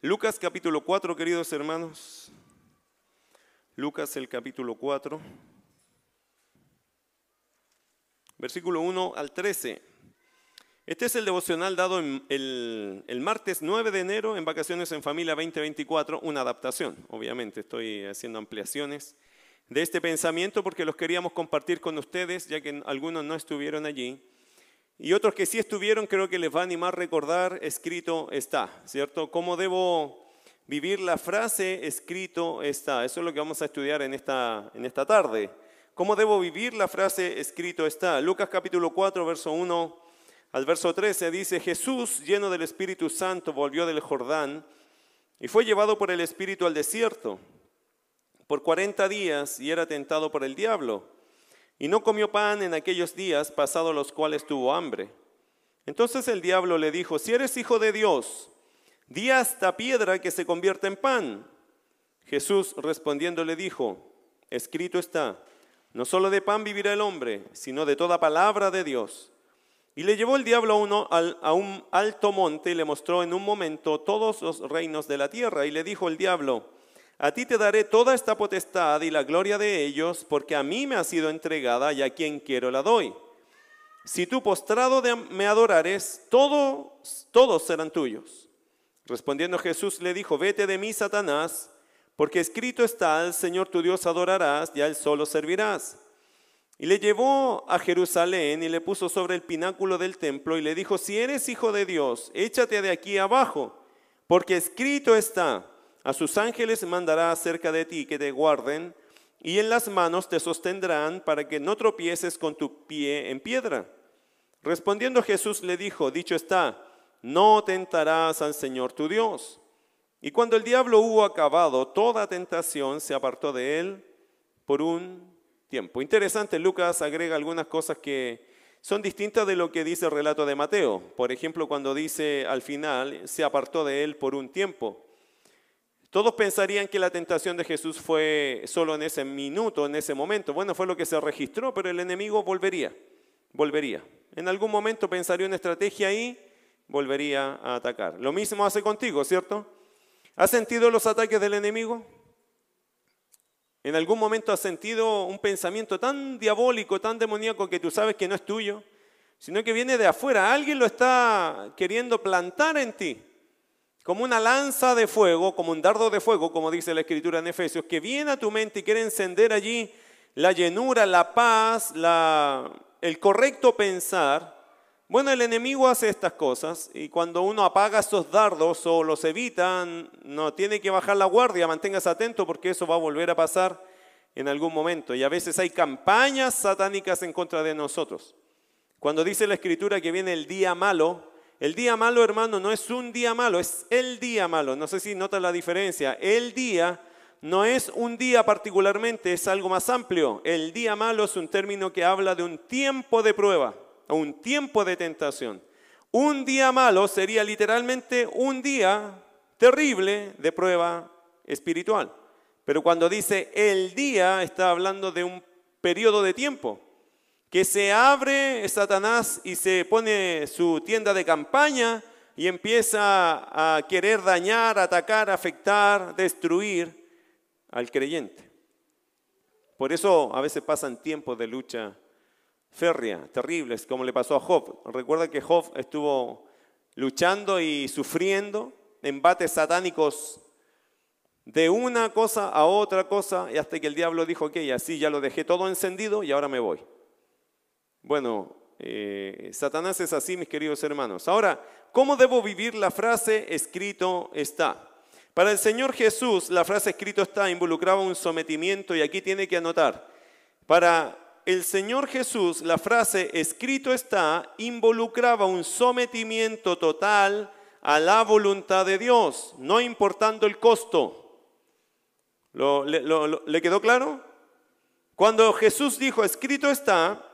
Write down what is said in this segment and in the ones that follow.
Lucas capítulo 4, queridos hermanos. Lucas el capítulo 4. Versículo 1 al 13. Este es el devocional dado el, el, martes 9 de enero en Vacaciones en Familia 2024, una adaptación, obviamente, estoy haciendo ampliaciones de este pensamiento porque los queríamos compartir con ustedes, ya que algunos no estuvieron allí. Y otros que sí estuvieron, creo que les va a animar recordar, escrito está, ¿cierto? ¿Cómo debo vivir la frase escrito está? Eso es lo que vamos a estudiar en esta, en esta tarde. ¿Cómo debo vivir la frase escrito está? Lucas capítulo 4, verso 1 al verso 13 dice, Jesús, lleno del Espíritu Santo, volvió del Jordán y fue llevado por el Espíritu al desierto por 40 días y era tentado por el diablo y no comió pan en aquellos días, pasados los cuales tuvo hambre. Entonces el diablo le dijo, si eres hijo de Dios, di a esta piedra que se convierta en pan. Jesús respondiendo le dijo, escrito está, no solo de pan vivirá el hombre, sino de toda palabra de Dios. Y le llevó el diablo uno, a un alto monte y le mostró en un momento todos los reinos de la tierra. Y le dijo el diablo, a ti te daré toda esta potestad y la gloria de ellos, porque a mí me ha sido entregada y a quien quiero la doy. Si tú postrado me adorares, todos, todos serán tuyos. Respondiendo Jesús le dijo, vete de mí, Satanás, porque escrito está, al Señor tu Dios adorarás y a Él solo servirás. Y le llevó a Jerusalén y le puso sobre el pináculo del templo y le dijo, si eres hijo de Dios, échate de aquí abajo, porque escrito está, a sus ángeles mandará acerca de ti que te guarden, y en las manos te sostendrán para que no tropieces con tu pie en piedra. Respondiendo Jesús le dijo, dicho está, no tentarás al Señor tu Dios. Y cuando el diablo hubo acabado toda tentación, se apartó de él por un tiempo. Interesante, Lucas agrega algunas cosas que son distintas de lo que dice el relato de Mateo. Por ejemplo, cuando dice al final, se apartó de él por un tiempo. Todos pensarían que la tentación de Jesús fue solo en ese minuto, en ese momento. Bueno, fue lo que se registró, pero el enemigo volvería, volvería. En algún momento pensaría una estrategia y volvería a atacar. Lo mismo hace contigo, ¿cierto? ¿Has sentido los ataques del enemigo? ¿En algún momento has sentido un pensamiento tan diabólico, tan demoníaco que tú sabes que no es tuyo, sino que viene de afuera? Alguien lo está queriendo plantar en ti como una lanza de fuego, como un dardo de fuego, como dice la escritura en Efesios, que viene a tu mente y quiere encender allí la llenura, la paz, el correcto pensar. Bueno, el enemigo hace estas cosas y cuando uno apaga esos dardos o los evita, no tiene que bajar la guardia, manténgase atento porque eso va a volver a pasar en algún momento. Y a veces hay campañas satánicas en contra de nosotros. Cuando dice la escritura que viene el día malo, el día malo, hermano, no es un día malo, es el día malo. No sé si nota la diferencia. El día no es un día particularmente, es algo más amplio. El día malo es un término que habla de un tiempo de prueba, un tiempo de tentación. Un día malo sería literalmente un día terrible de prueba espiritual. Pero cuando dice el día, está hablando de un periodo de tiempo que se abre Satanás y se pone su tienda de campaña y empieza a querer dañar, atacar, afectar, destruir al creyente. Por eso a veces pasan tiempos de lucha férrea, terribles, como le pasó a Job. Recuerda que Job estuvo luchando y sufriendo embates satánicos de una cosa a otra cosa y hasta que el diablo dijo, ok, así ya lo dejé todo encendido y ahora me voy. Bueno, eh, Satanás es así, mis queridos hermanos. Ahora, ¿cómo debo vivir la frase escrito está? Para el Señor Jesús, la frase escrito está involucraba un sometimiento y aquí tiene que anotar. Para el Señor Jesús, la frase escrito está involucraba un sometimiento total a la voluntad de Dios, no importando el costo. le quedó claro? Cuando Jesús dijo escrito está,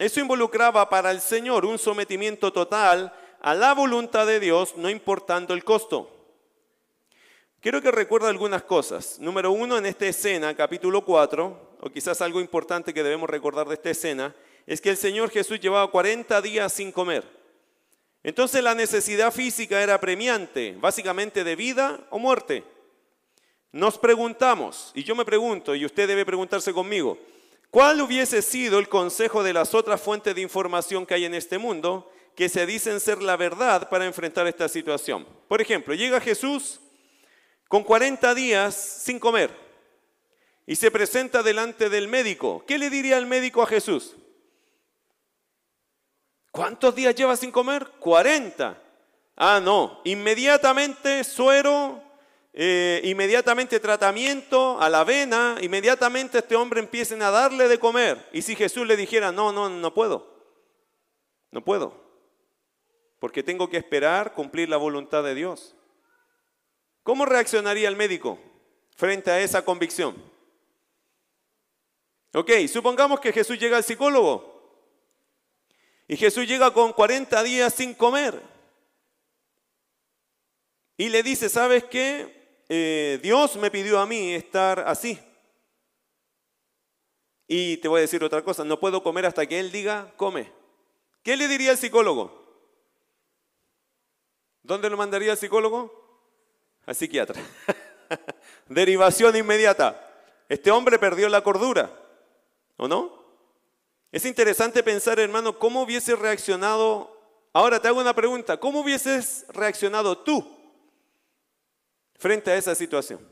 eso involucraba para el Señor un sometimiento total a la voluntad de Dios, no importando el costo. Quiero que recuerde algunas cosas. Número uno, en esta escena, capítulo 4, o quizás algo importante que debemos recordar de esta escena, es que el Señor Jesús llevaba 40 días sin comer. Entonces la necesidad física era premiante, básicamente de vida o muerte. Nos preguntamos, y yo me pregunto, y usted debe preguntarse conmigo, ¿cuál hubiese sido el consejo de las otras fuentes de información que hay en este mundo que se dicen ser la verdad para enfrentar esta situación? Por ejemplo, llega Jesús con 40 días sin comer y se presenta delante del médico. ¿Qué le diría el médico a Jesús? ¿Cuántos días lleva sin comer? 40. Ah, no. Inmediatamente suero, eh, inmediatamente tratamiento a la avena, inmediatamente este hombre empiecen a darle de comer. Y si Jesús le dijera, no, no, no puedo. No puedo. Porque tengo que esperar cumplir la voluntad de Dios. ¿Cómo reaccionaría el médico frente a esa convicción? Ok, supongamos que Jesús llega al psicólogo y Jesús llega con 40 días sin comer. Y le dice, ¿sabes qué? Eh, Dios me pidió a mí estar así. Y te voy a decir otra cosa, no puedo comer hasta que Él diga, come. ¿Qué le diría el psicólogo? ¿Dónde lo mandaría el psicólogo? Al psiquiatra. Derivación inmediata. Este hombre perdió la cordura, ¿o no? Es interesante pensar, hermano, cómo hubiese reaccionado. Ahora te hago una pregunta, ¿cómo hubieses reaccionado tú frente a esa situación?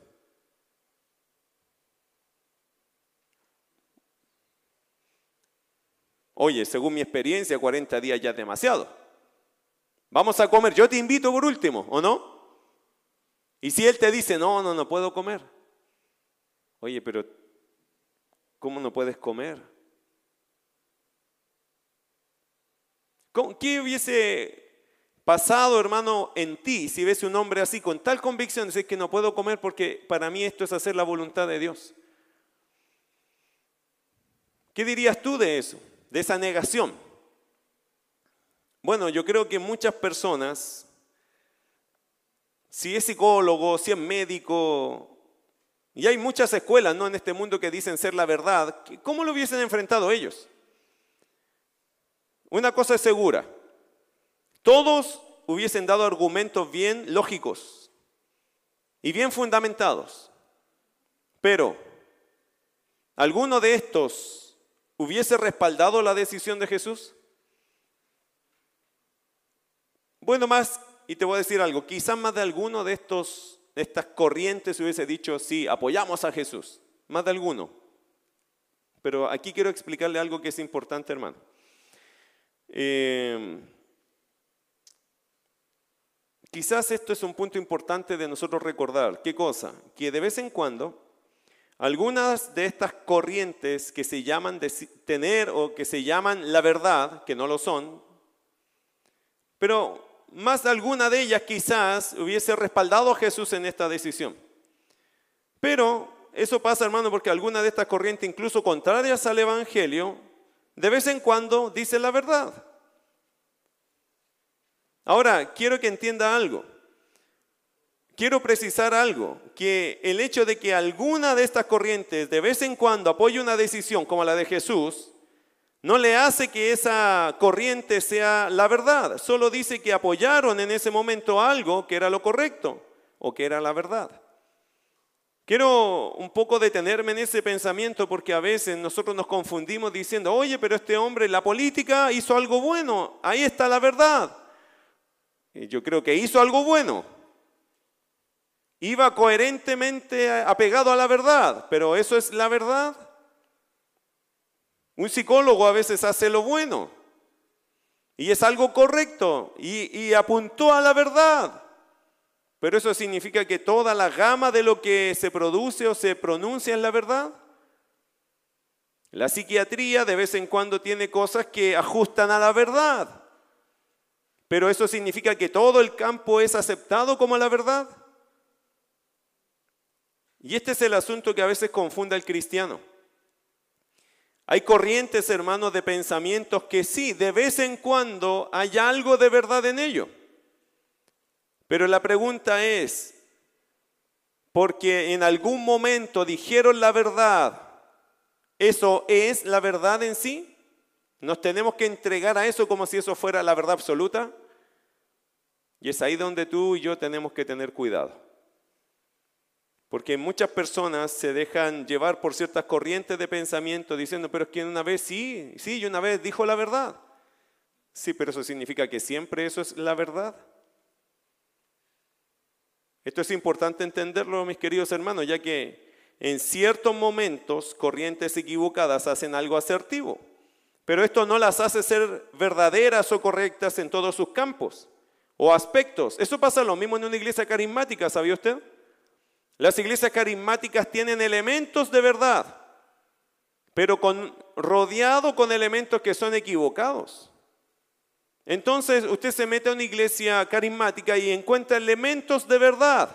Oye, según mi experiencia, 40 días ya es demasiado. Vamos a comer, yo te invito por último, ¿o no? Y si él te dice, no, no, no puedo comer. Oye, pero ¿cómo no puedes comer? ¿Qué hubiese pasado, hermano, en ti si ves un hombre así con tal convicción? Dice que no puedo comer porque para mí esto es hacer la voluntad de Dios. ¿Qué dirías tú de eso, de esa negación? Bueno, yo creo que muchas personas, si es psicólogo, si es médico, y hay muchas escuelas ¿no? en este mundo que dicen ser la verdad, ¿cómo lo hubiesen enfrentado ellos? Una cosa es segura, todos hubiesen dado argumentos bien lógicos y bien fundamentados, pero ¿alguno de estos hubiese respaldado la decisión de Jesús? Bueno, más, y te voy a decir algo, quizás más de alguno de estos, estas corrientes hubiese dicho, sí, apoyamos a Jesús, más de alguno. Pero aquí quiero explicarle algo que es importante, hermano. Eh, quizás esto es un punto importante de nosotros recordar. ¿Qué cosa? Que de vez en cuando algunas de estas corrientes que se llaman tener o que se llaman la verdad, que no lo son, pero más alguna de ellas quizás hubiese respaldado a Jesús en esta decisión. Pero eso pasa, hermano, porque alguna de estas corrientes, incluso contrarias al Evangelio, de vez en cuando dice la verdad. Ahora, quiero que entienda algo. Quiero precisar algo, que el hecho de que alguna de estas corrientes de vez en cuando apoye una decisión como la de Jesús, no le hace que esa corriente sea la verdad, solo dice que apoyaron en ese momento algo que era lo correcto o que era la verdad. Quiero un poco detenerme en ese pensamiento porque a veces nosotros nos confundimos diciendo, oye, pero este hombre, la política hizo algo bueno, ahí está la verdad. Yo creo que hizo algo bueno. Iba coherentemente apegado a la verdad, pero ¿eso es la verdad? Un psicólogo a veces hace lo bueno y es algo correcto y, y apuntó a la verdad. Pero eso significa que toda la gama de lo que se produce o se pronuncia es la verdad. La psiquiatría de vez en cuando tiene cosas que ajustan a la verdad. Pero eso significa que todo el campo es aceptado como la verdad. Y este es el asunto que a veces confunde al cristiano. Hay corrientes, hermanos, de pensamientos que sí, de vez en cuando hay algo de verdad en ello. Pero la pregunta es, porque en algún momento dijeron la verdad, ¿eso es la verdad en sí? ¿Nos tenemos que entregar a eso como si eso fuera la verdad absoluta? Y es ahí donde tú y yo tenemos que tener cuidado. Porque muchas personas se dejan llevar por ciertas corrientes de pensamiento diciendo, pero es que una vez sí, sí, y una vez dijo la verdad. Sí, pero eso significa que siempre eso es la verdad. Esto es importante entenderlo, mis queridos hermanos, ya que en ciertos momentos corrientes equivocadas hacen algo asertivo, pero esto no las hace ser verdaderas o correctas en todos sus campos o aspectos. Eso pasa lo mismo en una iglesia carismática, ¿sabía usted? Las iglesias carismáticas tienen elementos de verdad, pero con, rodeado con elementos que son equivocados. Entonces usted se mete a una iglesia carismática y encuentra elementos de verdad,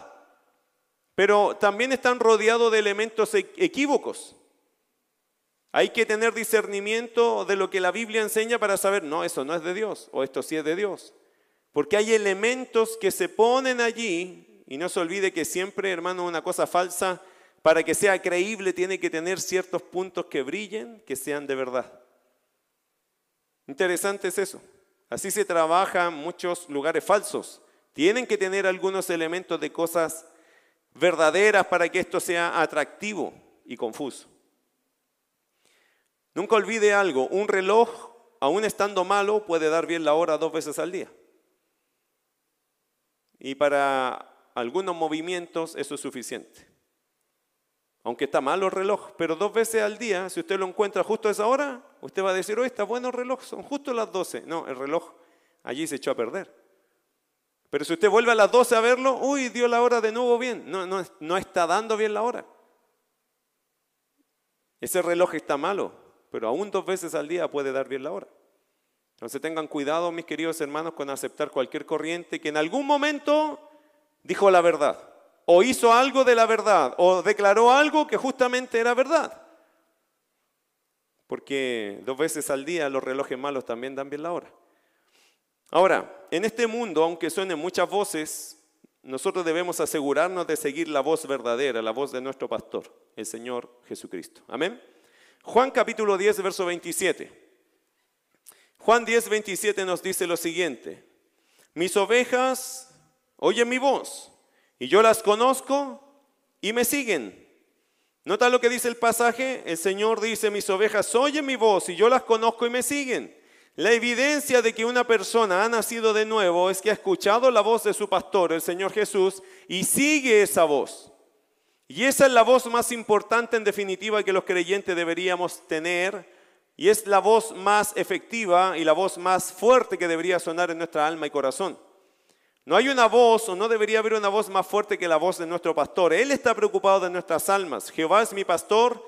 pero también están rodeados de elementos e-, equívocos. Hay que tener discernimiento de lo que la Biblia enseña para saber, no, eso no es de Dios, o esto sí es de Dios. Porque hay elementos que se ponen allí, y no se olvide que siempre, hermano, una cosa falsa, para que sea creíble tiene que tener ciertos puntos que brillen, que sean de verdad. Interesante es eso. Así se trabaja en muchos lugares falsos. Tienen que tener algunos elementos de cosas verdaderas para que esto sea atractivo y confuso. Nunca olvide algo, un reloj, aún estando malo, puede dar bien la hora dos veces al día. Y para algunos movimientos eso es suficiente. Aunque está malo el reloj, pero dos veces al día, si usted lo encuentra justo a esa hora, usted va a decir, oh, está bueno el reloj, son justo las 12. No, el reloj allí se echó a perder. Pero si usted vuelve a las 12 a verlo, uy, dio la hora de nuevo bien. No, no, no está dando bien la hora. Ese reloj está malo, pero aún dos veces al día puede dar bien la hora. Entonces tengan cuidado, mis queridos hermanos, con aceptar cualquier corriente que en algún momento dijo la verdad, o hizo algo de la verdad, o declaró algo que justamente era verdad. Porque dos veces al día los relojes malos también dan bien la hora. Ahora, en este mundo, aunque suenen muchas voces, nosotros debemos asegurarnos de seguir la voz verdadera, la voz de nuestro pastor, el Señor Jesucristo. Amén. Juan capítulo 10, verso 27. Juan 10, 27 nos dice lo siguiente. Mis ovejas oyen mi voz y yo las conozco y me siguen. ¿Nota lo que dice el pasaje? El Señor dice, mis ovejas oyen mi voz y yo las conozco y me siguen. La evidencia de que una persona ha nacido de nuevo es que ha escuchado la voz de su pastor, el Señor Jesús, y sigue esa voz. Y esa es la voz más importante en definitiva que los creyentes deberíamos tener, y es la voz más efectiva y la voz más fuerte que debería sonar en nuestra alma y corazón. No hay una voz o no debería haber una voz más fuerte que la voz de nuestro pastor. Él está preocupado de nuestras almas. Jehová es mi pastor,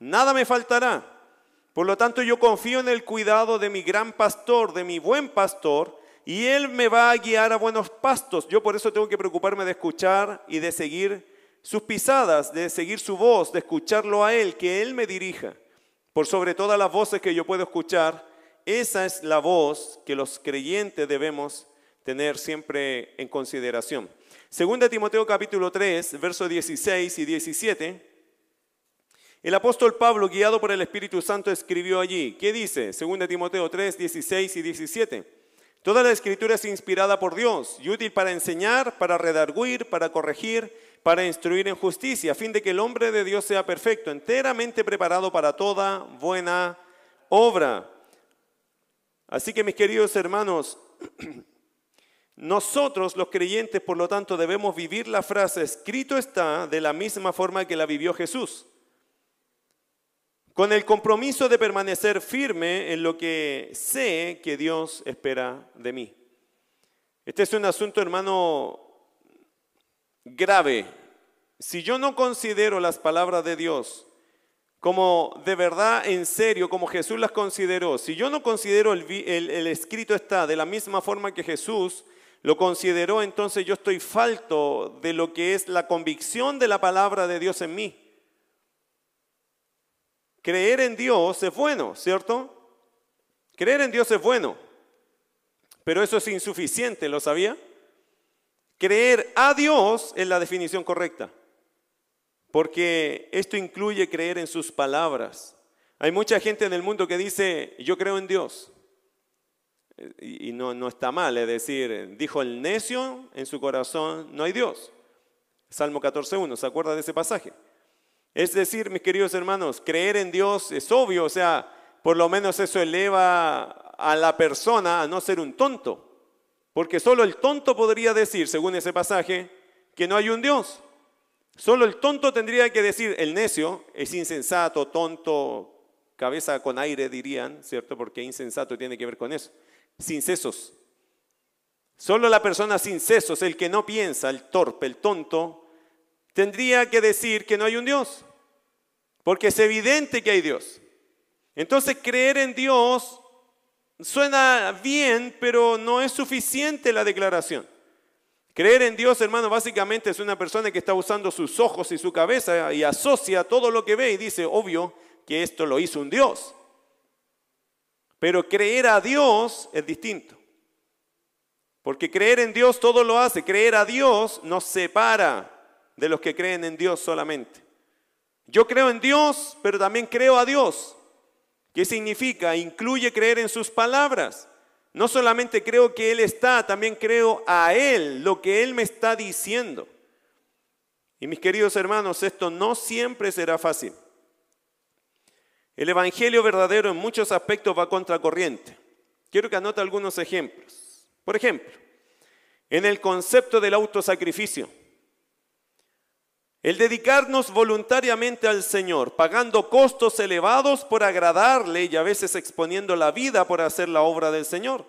nada me faltará. Por lo tanto, yo confío en el cuidado de mi gran pastor, de mi buen pastor, y Él me va a guiar a buenos pastos. Yo por eso tengo que preocuparme de escuchar y de seguir sus pisadas, de seguir su voz, de escucharlo a Él, que Él me dirija. Por sobre todas las voces que yo puedo escuchar, esa es la voz que los creyentes debemos tener siempre en consideración. Segunda Timoteo capítulo 3, versos 16 y 17 el apóstol Pablo, guiado por el Espíritu Santo, escribió allí. ¿Qué dice? 2 Timoteo 3, 16 y 17. Toda la escritura es inspirada por Dios y útil para enseñar, para redarguir, para corregir, para instruir en justicia, a fin de que el hombre de Dios sea perfecto, enteramente preparado para toda buena obra. Así que mis queridos hermanos, nosotros los creyentes, por lo tanto, debemos vivir la frase, escrito está, de la misma forma que la vivió Jesús con el compromiso de permanecer firme en lo que sé que Dios espera de mí. Este es un asunto, hermano, grave. Si yo no considero las palabras de Dios como de verdad, en serio, como Jesús las consideró, si yo no considero el, escrito está de la misma forma que Jesús lo consideró, entonces yo estoy falto de lo que es la convicción de la palabra de Dios en mí. Creer en Dios es bueno, ¿cierto? Creer en Dios es bueno, pero eso es insuficiente, ¿lo sabía? Creer a Dios es la definición correcta, porque esto incluye creer en sus palabras. Hay mucha gente en el mundo que dice, yo creo en Dios. Y, no, no está mal, es decir, dijo el necio en su corazón, no hay Dios. Salmo 14.1, ¿se acuerda de ese pasaje? Es decir, mis queridos hermanos, creer en Dios es obvio, o sea, por lo menos eso eleva a la persona a no ser un tonto. Porque solo el tonto podría decir, según ese pasaje, que no hay un Dios. Solo el tonto tendría que decir, el necio es insensato, tonto, cabeza con aire dirían, ¿cierto? Porque insensato tiene que ver con eso. Sin sesos. Solo la persona sin sesos, el que no piensa, el torpe, el tonto, tendría que decir que no hay un Dios. Porque es evidente que hay Dios. Entonces creer en Dios suena bien, pero no es suficiente la declaración. Creer en Dios, hermano, básicamente es una persona que está usando sus ojos y su cabeza y asocia todo lo que ve y dice, obvio, que esto lo hizo un Dios. Pero creer a Dios es distinto. Porque creer en Dios todo lo hace. Creer a Dios nos separa de los que creen en Dios solamente. Yo creo en Dios, pero también creo a Dios. ¿Qué significa? Incluye creer en sus palabras. No solamente creo que Él está, también creo a Él, lo que Él me está diciendo. Y mis queridos hermanos, esto no siempre será fácil. El Evangelio verdadero en muchos aspectos va contracorriente. Quiero que anote algunos ejemplos. Por ejemplo, en el concepto del autosacrificio. El dedicarnos voluntariamente al Señor, pagando costos elevados por agradarle y a veces exponiendo la vida por hacer la obra del Señor.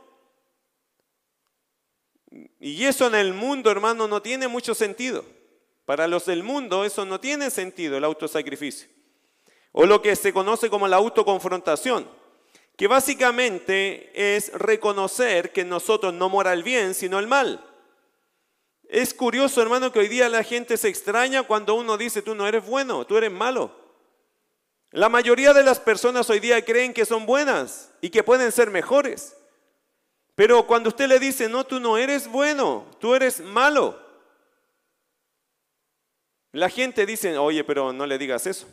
Y eso en el mundo, hermano, no tiene mucho sentido. Para los del mundo eso no tiene sentido, el autosacrificio. O lo que se conoce como la autoconfrontación, que básicamente es reconocer que nosotros no mora el bien, sino el mal. Es curioso, hermano, que hoy día la gente se extraña cuando uno dice, tú no eres bueno, tú eres malo. La mayoría de las personas hoy día creen que son buenas y que pueden ser mejores. Pero cuando usted le dice, no, tú no eres bueno, tú eres malo. La gente dice, oye, pero no le digas eso.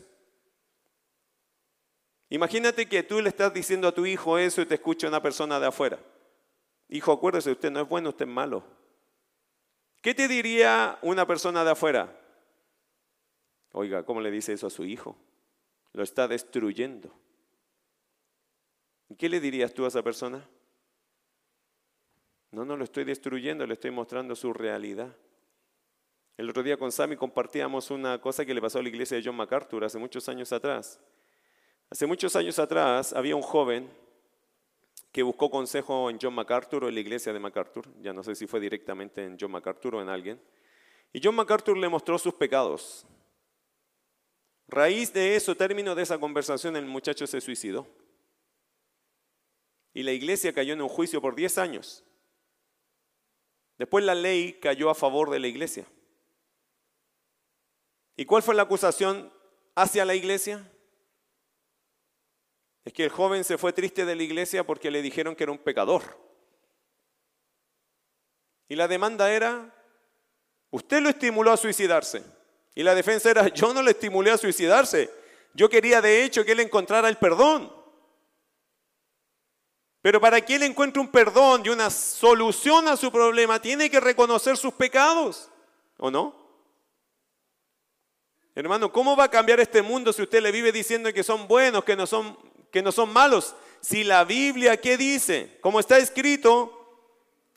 Imagínate que tú le estás diciendo a tu hijo eso y te escucha una persona de afuera. Hijo, acuérdese, usted no es bueno, usted es malo. ¿Qué te diría una persona de afuera? Oiga, ¿cómo le dice eso a su hijo? Lo está destruyendo. ¿Qué le dirías tú a esa persona? No, no lo estoy destruyendo, le estoy mostrando su realidad. El otro día con Sammy compartíamos una cosa que le pasó a la iglesia de John MacArthur hace muchos años atrás. Hace muchos años atrás había un joven que buscó consejo en John MacArthur o en la iglesia de MacArthur, ya no sé si fue directamente en John MacArthur o en alguien, y John MacArthur le mostró sus pecados. Raíz de eso, término de esa conversación, el muchacho se suicidó. Y la iglesia cayó en un juicio por 10 años. Después la ley cayó a favor de la iglesia. ¿Y cuál fue la acusación hacia la iglesia? Es que el joven se fue triste de la iglesia porque le dijeron que era un pecador. Y la demanda era, usted lo estimuló a suicidarse. Y la defensa era, yo no le estimulé a suicidarse. Yo quería de hecho que él encontrara el perdón. Pero para que él encuentre un perdón y una solución a su problema, tiene que reconocer sus pecados, ¿o no? Hermano, ¿cómo va a cambiar este mundo si usted le vive diciendo que son buenos, que no son que no son malos. Si la Biblia, ¿qué dice? Como está escrito,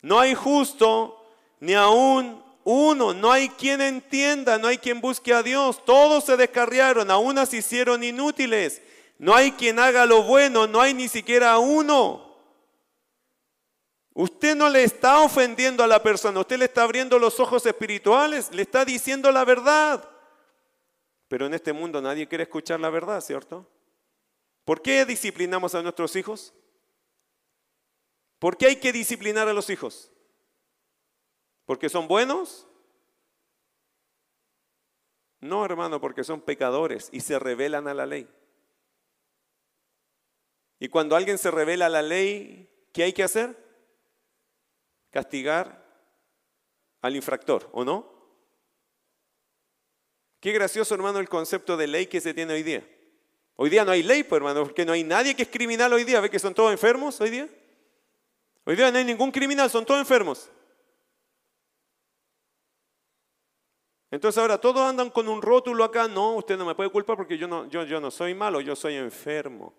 no hay justo ni aún uno, no hay quien entienda, no hay quien busque a Dios. Todos se descarriaron, aún se hicieron inútiles. No hay quien haga lo bueno, no hay ni siquiera uno. Usted no le está ofendiendo a la persona, usted le está abriendo los ojos espirituales, le está diciendo la verdad. Pero en este mundo nadie quiere escuchar la verdad, ¿cierto? ¿Por qué disciplinamos a nuestros hijos? ¿Por qué hay que disciplinar a los hijos? ¿Porque son buenos? No, hermano, porque son pecadores y se rebelan a la ley. Y cuando alguien se revela a la ley, ¿qué hay que hacer? Castigar al infractor, ¿o no? Qué gracioso, hermano, el concepto de ley que se tiene hoy día. Hoy día no hay ley, pues, hermano, porque no hay nadie que es criminal hoy día. ¿Ve que son todos enfermos hoy día? Hoy día no hay ningún criminal, son todos enfermos. Entonces ahora todos andan con un rótulo acá. No, usted no me puede culpar porque yo no, yo, yo no soy malo, yo soy enfermo.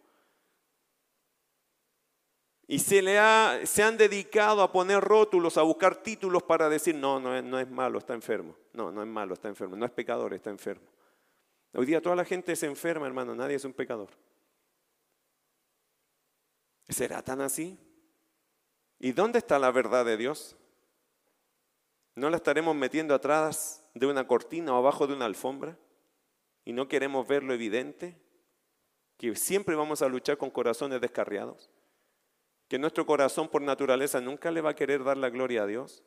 Y se, le ha, se han dedicado a poner rótulos, a buscar títulos para decir, no, no no es malo, está enfermo. No, no es malo, está enfermo. No es pecador, está enfermo. Hoy día toda la gente es enferma, hermano, nadie es un pecador. ¿Será tan así? ¿Y dónde está la verdad de Dios? ¿No la estaremos metiendo atrás de una cortina o abajo de una alfombra? ¿Y no queremos ver lo evidente? Que siempre vamos a luchar con corazones descarriados. Que nuestro corazón por naturaleza nunca le va a querer dar la gloria a Dios,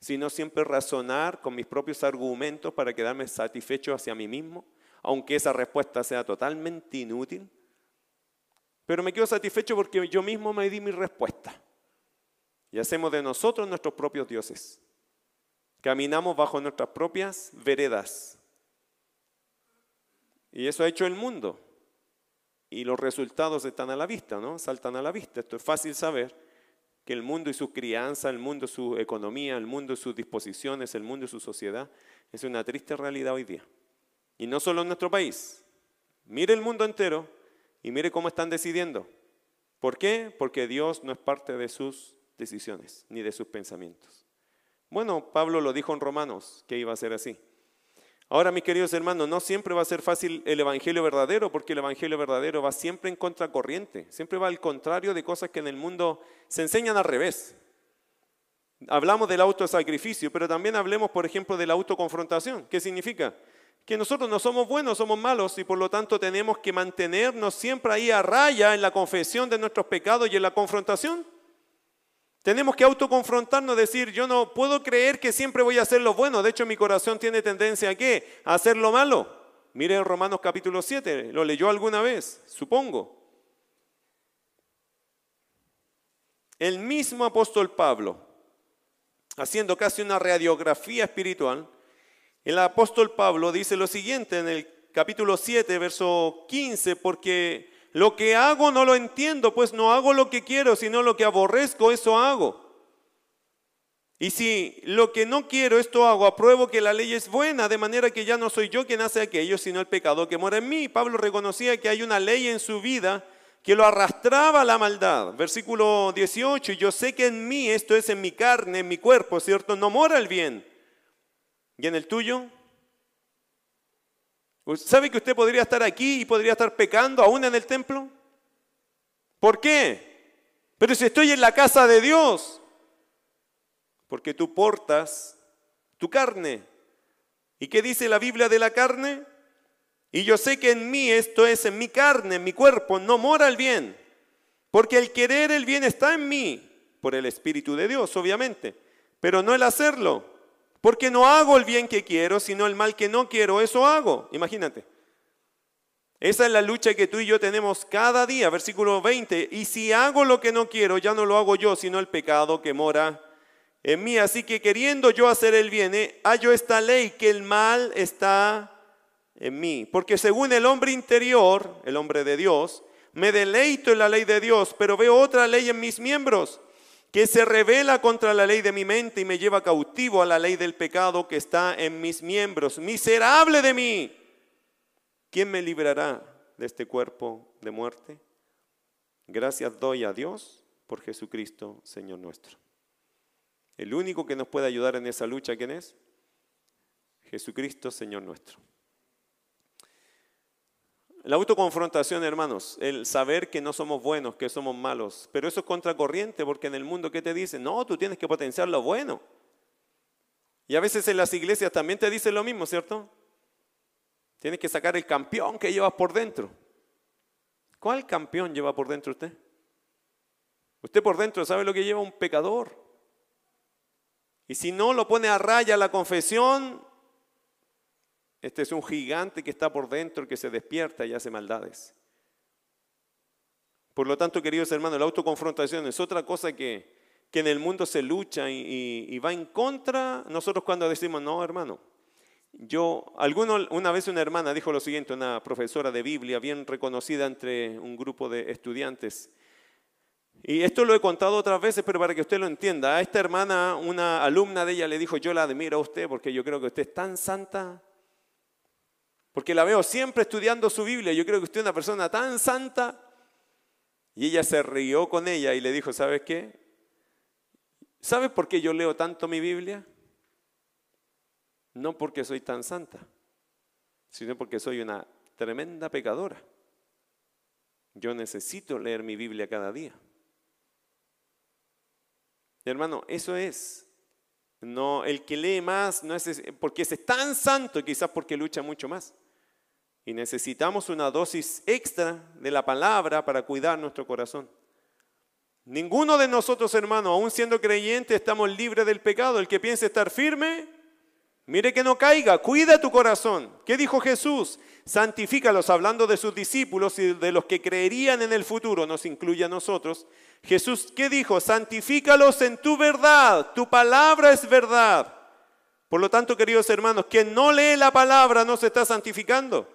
sino siempre razonar con mis propios argumentos para quedarme satisfecho hacia mí mismo, aunque esa respuesta sea totalmente inútil. Pero me quedo satisfecho porque yo mismo me di mi respuesta. Y hacemos de nosotros nuestros propios dioses. Caminamos bajo nuestras propias veredas. Y eso ha hecho el mundo. Y los resultados están a la vista, ¿no? Saltan a la vista. Esto es fácil saber que el mundo y su crianza, el mundo y su economía, el mundo y sus disposiciones, el mundo y su sociedad, es una triste realidad hoy día. Y no solo en nuestro país. Mire el mundo entero y mire cómo están decidiendo. ¿Por qué? Porque Dios no es parte de sus decisiones ni de sus pensamientos. Bueno, Pablo lo dijo en Romanos, que iba a ser así. Ahora, mis queridos hermanos, no siempre va a ser fácil el Evangelio verdadero, porque el Evangelio verdadero va siempre en contracorriente, siempre va al contrario de cosas que en el mundo se enseñan al revés. Hablamos del autosacrificio, pero también hablemos, por ejemplo, de la autoconfrontación. ¿Qué significa? Que nosotros no somos buenos, somos malos y por lo tanto tenemos que mantenernos siempre ahí a raya en la confesión de nuestros pecados y en la confrontación. Tenemos que autoconfrontarnos, decir, yo no puedo creer que siempre voy a hacer lo bueno. De hecho, mi corazón tiene tendencia a qué? A hacer lo malo. Mire en Romanos capítulo 7, lo leyó alguna vez, supongo. El mismo apóstol Pablo, haciendo casi una radiografía espiritual, el apóstol Pablo dice lo siguiente en el capítulo 7, verso 15, porque lo que hago no lo entiendo, pues no hago lo que quiero, sino lo que aborrezco, eso hago. Y si lo que no quiero, esto hago, apruebo que la ley es buena, de manera que ya no soy yo quien hace aquello, sino el pecado que mora en mí. Pablo reconocía que hay una ley en su vida que lo arrastraba a la maldad. Versículo 18, yo sé que en mí, esto es en mi carne, en mi cuerpo, ¿cierto? No mora el bien. ¿Y en el tuyo? ¿Sabe que usted podría estar aquí y podría estar pecando aún en el templo? ¿Por qué? Pero si estoy en la casa de Dios, porque tú portas tu carne. ¿Y qué dice la Biblia de la carne? Y yo sé que en mí, esto es en mi carne, en mi cuerpo, no mora el bien. Porque el querer el bien está en mí, por el Espíritu de Dios, obviamente, pero no el hacerlo. Porque no hago el bien que quiero, sino el mal que no quiero, eso hago. Imagínate. Esa es la lucha que tú y yo tenemos cada día, versículo 20. Y si hago lo que no quiero, ya no lo hago yo, sino el pecado que mora en mí. Así que queriendo yo hacer el bien, eh, hallo esta ley, que el mal está en mí. Porque según el hombre interior, el hombre de Dios, me deleito en la ley de Dios, pero veo otra ley en mis miembros que se revela contra la ley de mi mente y me lleva cautivo a la ley del pecado que está en mis miembros. Miserable de mí. ¿Quién me librará de este cuerpo de muerte? Gracias doy a Dios por Jesucristo, Señor nuestro. El único que nos puede ayudar en esa lucha, ¿quién es? Jesucristo, Señor nuestro. La autoconfrontación, hermanos, el saber que no somos buenos, que somos malos, pero eso es contracorriente porque en el mundo, ¿qué te dicen? No, tú tienes que potenciar lo bueno. Y a veces en las iglesias también te dicen lo mismo, ¿cierto? Tienes que sacar el campeón que llevas por dentro. ¿Cuál campeón lleva por dentro usted? Usted por dentro sabe lo que lleva un pecador. Y si no lo pone a raya la confesión, este es un gigante que está por dentro, que se despierta y hace maldades. Por lo tanto, queridos hermanos, la autoconfrontación es otra cosa que, en el mundo se lucha y, va en contra. Nosotros cuando decimos, no, hermano, yo, alguno, una vez una hermana dijo lo siguiente, una profesora de Biblia bien reconocida entre un grupo de estudiantes, Y esto lo he contado otras veces, pero para que usted lo entienda. A esta hermana, una alumna de ella le dijo, yo la admiro a usted porque yo creo que usted es tan santa. Porque la veo siempre estudiando su Biblia. Yo creo que usted es una persona tan santa. Y ella se rió con ella y le dijo, ¿sabes qué? ¿Sabes por qué yo leo tanto mi Biblia? No porque soy tan santa, sino porque soy una tremenda pecadora. Yo necesito leer mi Biblia cada día. Hermano, eso es. No, el que lee más no es porque es tan santo, quizás porque lucha mucho más. Y necesitamos una dosis extra de la palabra para cuidar nuestro corazón. Ninguno de nosotros, hermano, aún siendo creyentes, estamos libres del pecado. El que piense estar firme, mire que no caiga, cuida tu corazón. ¿Qué dijo Jesús? Santifícalos, hablando de sus discípulos y de los que creerían en el futuro, nos incluye a nosotros. Jesús, ¿qué dijo? Santifícalos en tu verdad, tu palabra es verdad. Por lo tanto, queridos hermanos, quien no lee la palabra no se está santificando.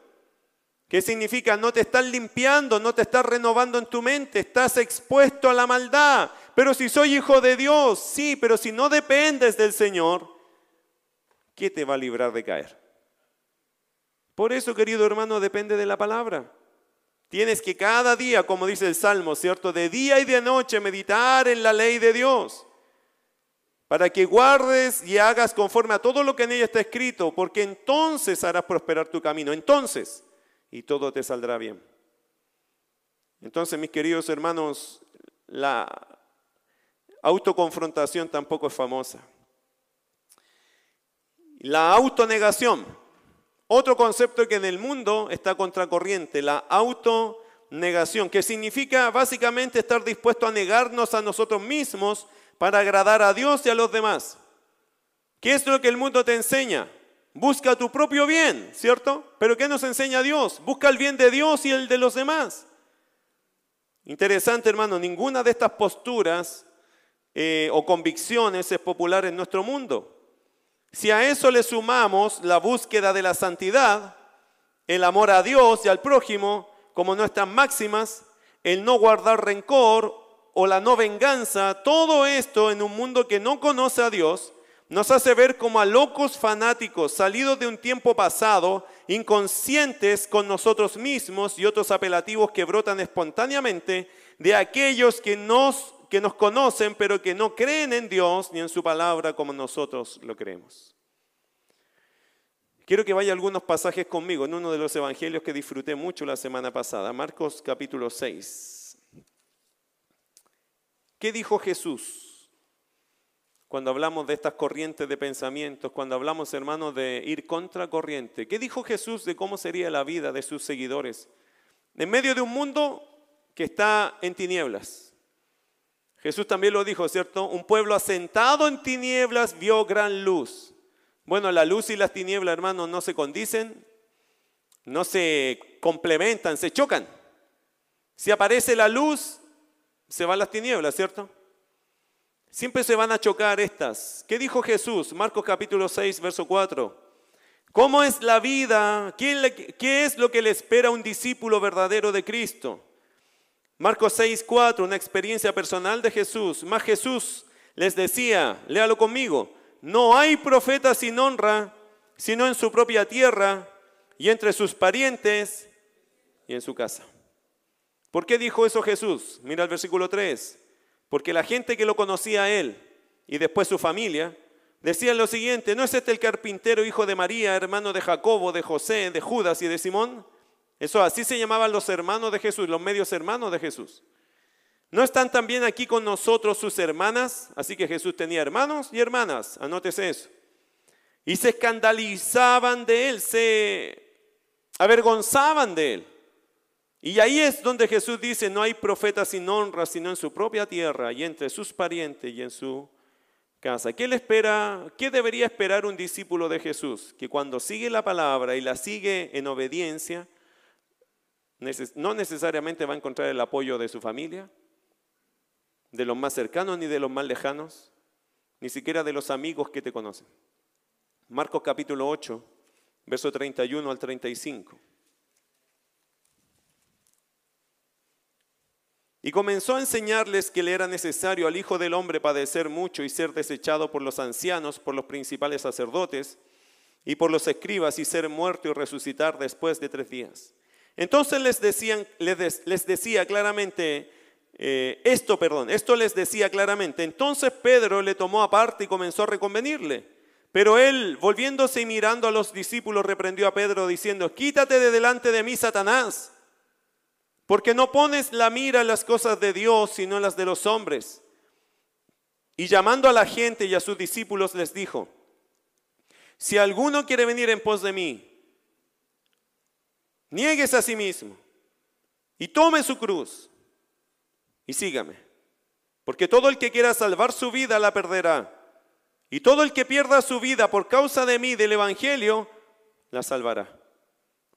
¿Qué significa? No te estás limpiando, no te estás renovando en tu mente, estás expuesto a la maldad. Pero si soy hijo de Dios, sí, pero si no dependes del Señor, ¿qué te va a librar de caer? Por eso, querido hermano, depende de la palabra. Tienes que cada día, como dice el Salmo, ¿cierto? De día y de noche meditar en la ley de Dios. Para que guardes y hagas conforme a todo lo que en ella está escrito, porque entonces harás prosperar tu camino. Entonces, y todo te saldrá bien. Entonces, mis queridos hermanos, la autoconfrontación tampoco es famosa. La autonegación, otro concepto que en el mundo está contracorriente, la autonegación, que significa básicamente estar dispuesto a negarnos a nosotros mismos para agradar a Dios y a los demás. ¿Qué es lo que el mundo te enseña? Busca tu propio bien, ¿cierto? Pero ¿qué nos enseña Dios? Busca el bien de Dios y el de los demás. Interesante, hermano, ninguna de estas posturas eh, o convicciones es popular en nuestro mundo. Si a eso le sumamos la búsqueda de la santidad, el amor a Dios y al prójimo como nuestras máximas, el no guardar rencor o la no venganza, todo esto en un mundo que no conoce a Dios, nos hace ver como a locos fanáticos salidos de un tiempo pasado, inconscientes con nosotros mismos y otros apelativos que brotan espontáneamente de aquellos que nos, que nos conocen pero que no creen en Dios ni en su palabra como nosotros lo creemos. Quiero que vaya algunos pasajes conmigo en uno de los evangelios que disfruté mucho la semana pasada, Marcos capítulo 6. ¿Qué dijo Jesús? cuando hablamos de estas corrientes de pensamientos, cuando hablamos, hermanos, de ir contra corriente. ¿Qué dijo Jesús de cómo sería la vida de sus seguidores? En medio de un mundo que está en tinieblas. Jesús también lo dijo, ¿cierto? Un pueblo asentado en tinieblas vio gran luz. Bueno, la luz y las tinieblas, hermanos, no se condicen, no se complementan, se chocan. Si aparece la luz, se van las tinieblas, ¿cierto? Siempre se van a chocar estas. ¿Qué dijo Jesús? Marcos capítulo 6, verso 4. ¿Cómo es la vida? ¿Qué, es lo que le espera a un discípulo verdadero de Cristo? Marcos 6, 4, una experiencia personal de Jesús. Más Jesús les decía, léalo conmigo, no hay profeta sin honra, sino en su propia tierra y entre sus parientes y en su casa. ¿Por qué dijo eso Jesús? Mira el versículo 3. Porque la gente que lo conocía a él y después su familia, decían lo siguiente, ¿no es este el carpintero hijo de María, hermano de Jacobo, de José, de Judas y de Simón? Eso así se llamaban los hermanos de Jesús, los medios hermanos de Jesús. ¿No están también aquí con nosotros sus hermanas? Así que Jesús tenía hermanos y hermanas, anótese eso. Y se escandalizaban de él, se avergonzaban de él. Y ahí es donde Jesús dice, no hay profeta sin honra, sino en su propia tierra y entre sus parientes y en su casa. ¿Qué le espera? ¿Qué debería esperar un discípulo de Jesús? Que cuando sigue la palabra y la sigue en obediencia, no necesariamente va a encontrar el apoyo de su familia, de los más cercanos ni de los más lejanos, ni siquiera de los amigos que te conocen. Marcos capítulo 8, verso 31 al 35. Y comenzó a enseñarles que le era necesario al Hijo del Hombre padecer mucho y ser desechado por los ancianos, por los principales sacerdotes y por los escribas y ser muerto y resucitar después de tres días. Entonces les, les, decía claramente, eh, esto, perdón, esto les decía claramente. Entonces Pedro le tomó aparte y comenzó a reconvenirle. Pero él, volviéndose y mirando a los discípulos, reprendió a Pedro diciendo, quítate de delante de mí, Satanás, porque no pones la mira en las cosas de Dios, sino en las de los hombres. Y llamando a la gente y a sus discípulos les dijo, si alguno quiere venir en pos de mí, Niegues a sí mismo y tome su cruz y sígame. Porque todo el que quiera salvar su vida la perderá. Y todo el que pierda su vida por causa de mí, del Evangelio, la salvará.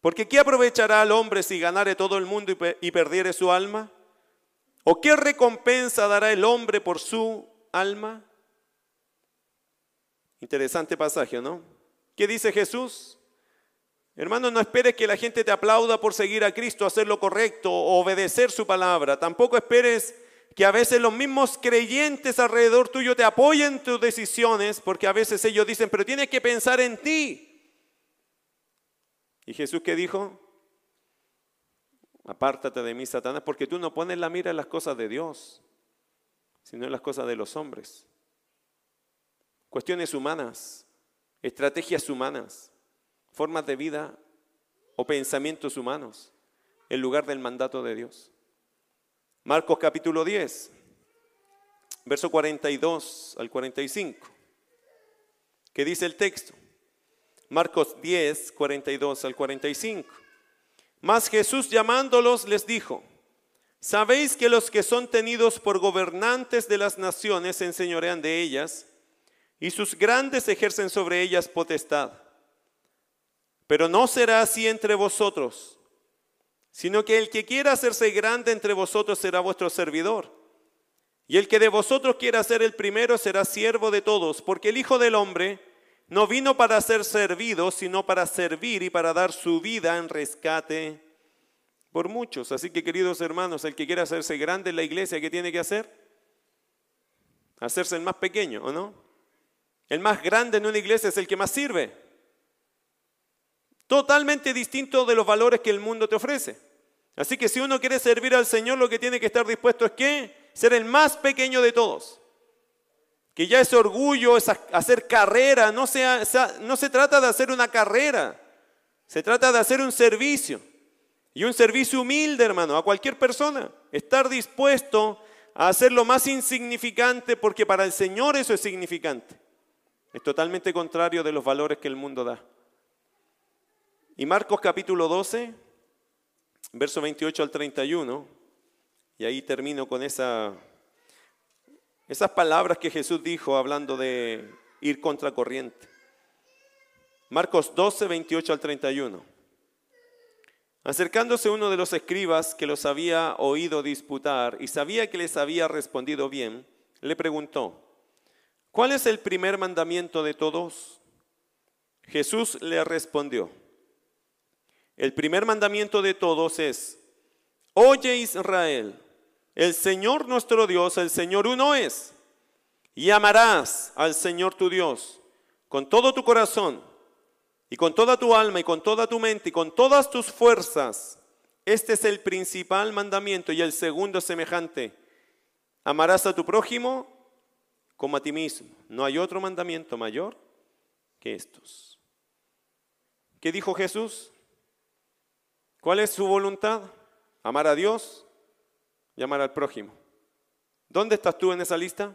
Porque ¿qué aprovechará al hombre si ganare todo el mundo y perdiere su alma? ¿O qué recompensa dará el hombre por su alma? Interesante pasaje, ¿no? ¿Qué dice Jesús? Hermano, no esperes que la gente te aplauda por seguir a Cristo, hacer lo correcto, obedecer su palabra. Tampoco esperes que a veces los mismos creyentes alrededor tuyo te apoyen en tus decisiones, porque a veces ellos dicen, pero tienes que pensar en ti. ¿Y Jesús qué dijo? Apártate de mí, Satanás, porque tú no pones la mira en las cosas de Dios, sino en las cosas de los hombres. Cuestiones humanas, estrategias humanas formas de vida o pensamientos humanos en lugar del mandato de Dios. Marcos capítulo 10, verso 42 al 45. ¿Qué dice el texto? Marcos 10, 42 al 45. Mas Jesús llamándolos les dijo, ¿sabéis que los que son tenidos por gobernantes de las naciones se enseñorean de ellas y sus grandes ejercen sobre ellas potestad? Pero no será así entre vosotros, sino que el que quiera hacerse grande entre vosotros será vuestro servidor. Y el que de vosotros quiera ser el primero será siervo de todos, porque el Hijo del Hombre no vino para ser servido, sino para servir y para dar su vida en rescate por muchos. Así que queridos hermanos, el que quiera hacerse grande en la iglesia, ¿qué tiene que hacer? Hacerse el más pequeño, ¿o no? El más grande en una iglesia es el que más sirve. Totalmente distinto de los valores que el mundo te ofrece. Así que si uno quiere servir al Señor, lo que tiene que estar dispuesto es que ser el más pequeño de todos. Que ya ese orgullo, es hacer carrera, no, no se trata de hacer una carrera, se trata de hacer un servicio. Y un servicio humilde, hermano, a cualquier persona. Estar dispuesto a hacer lo más insignificante porque para el Señor eso es significante. Es totalmente contrario de los valores que el mundo da. Y Marcos capítulo 12, verso 28 al 31, y ahí termino con esa, esas palabras que Jesús dijo hablando de ir contra corriente. Marcos 12, 28 al 31. Acercándose uno de los escribas que los había oído disputar y sabía que les había respondido bien, le preguntó, ¿cuál es el primer mandamiento de todos? Jesús le respondió, el primer mandamiento de todos es, oye Israel, el Señor nuestro Dios, el Señor uno es, y amarás al Señor tu Dios con todo tu corazón y con toda tu alma y con toda tu mente y con todas tus fuerzas. Este es el principal mandamiento y el segundo semejante. Amarás a tu prójimo como a ti mismo. No hay otro mandamiento mayor que estos. ¿Qué dijo Jesús? ¿Cuál es su voluntad? Amar a Dios y amar al prójimo. ¿Dónde estás tú en esa lista?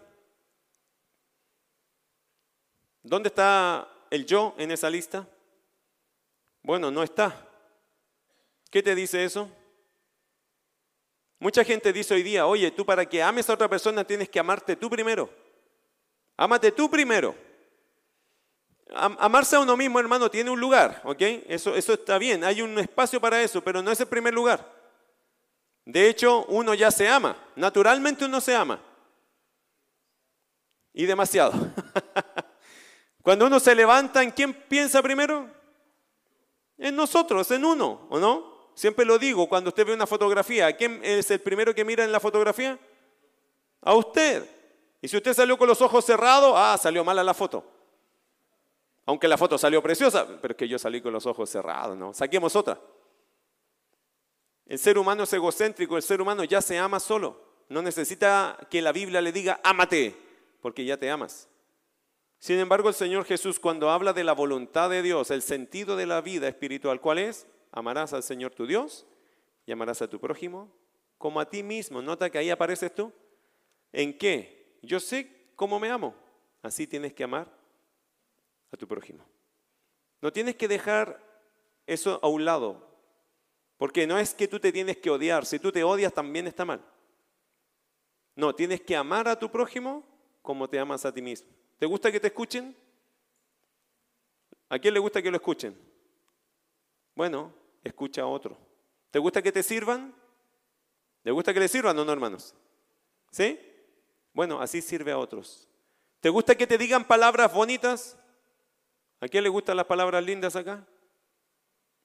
¿Dónde está el yo en esa lista? Bueno, no está. ¿Qué te dice eso? Mucha gente dice hoy día, oye, tú para que ames a otra persona tienes que amarte tú primero. Ámate tú primero. Amarse a uno mismo, hermano, tiene un lugar, ¿ok? Eso, eso está bien, hay un espacio para eso, pero no es el primer lugar. De hecho, uno ya se ama, naturalmente uno se ama. Y demasiado. Cuando uno se levanta, ¿en quién piensa primero? En nosotros, en uno, ¿o no? Siempre lo digo, cuando usted ve una fotografía, ¿quién es el primero que mira en la fotografía? A usted. Y si usted salió con los ojos cerrados, ah, salió mala la foto. Aunque la foto salió preciosa, pero es que yo salí con los ojos cerrados, ¿no? Saquemos otra. El ser humano es egocéntrico, el ser humano ya se ama solo. No necesita que la Biblia le diga, ámate, porque ya te amas. Sin embargo, el Señor Jesús cuando habla de la voluntad de Dios, el sentido de la vida espiritual, ¿cuál es? Amarás al Señor tu Dios y amarás a tu prójimo como a ti mismo. Nota que ahí apareces tú. ¿En qué? Yo sé cómo me amo. Así tienes que amar a tu prójimo. No tienes que dejar eso a un lado, porque no es que tú te tienes que odiar, si tú te odias también está mal. No, tienes que amar a tu prójimo como te amas a ti mismo. ¿Te gusta que te escuchen? ¿A quién le gusta que lo escuchen? Bueno, escucha a otro. ¿Te gusta que te sirvan? ¿Le gusta que le sirvan o no, hermanos? ¿Sí? Bueno, así sirve a otros. ¿Te gusta que te digan palabras bonitas? ¿A quién le gustan las palabras lindas acá?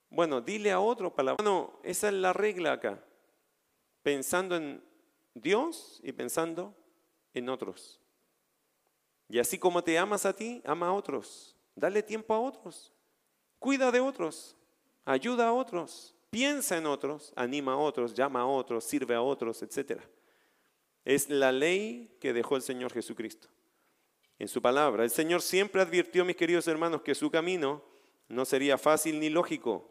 Bueno, dile a otro palabras. Bueno, esa es la regla acá. Pensando en Dios y pensando en otros. Y así como te amas a ti, ama a otros. Dale tiempo a otros. Cuida de otros. Ayuda a otros. Piensa en otros. Anima a otros. Llama a otros. Sirve a otros, etc. Es la ley que dejó el Señor Jesucristo en su palabra. El Señor siempre advirtió, mis queridos hermanos, que su camino no sería fácil ni lógico.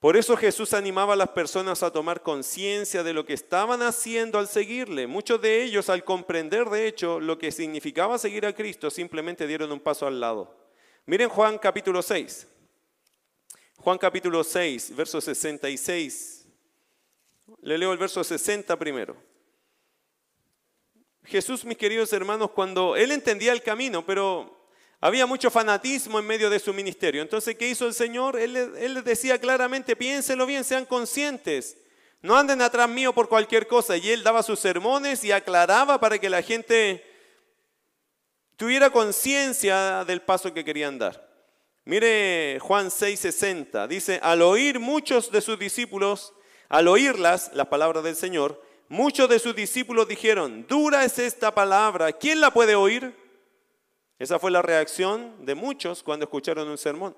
Por eso Jesús animaba a las personas a tomar conciencia de lo que estaban haciendo al seguirle. Muchos de ellos, al comprender de hecho lo que significaba seguir a Cristo, simplemente dieron un paso al lado. Miren Juan capítulo 6. Juan capítulo 6, verso 66. Le leo el verso 60 primero. Jesús, mis queridos hermanos, cuando él entendía el camino, pero había mucho fanatismo en medio de su ministerio. Entonces, ¿qué hizo el Señor? Él, él les decía claramente, piénselo bien, sean conscientes. No anden atrás mío por cualquier cosa. Y él daba sus sermones y aclaraba para que la gente tuviera conciencia del paso que querían dar. Mire Juan 6:60, dice, al oír muchos de sus discípulos, al oírlas, las palabras del Señor, muchos de sus discípulos dijeron, dura es esta palabra, ¿quién la puede oír? Esa fue la reacción de muchos cuando escucharon un sermón.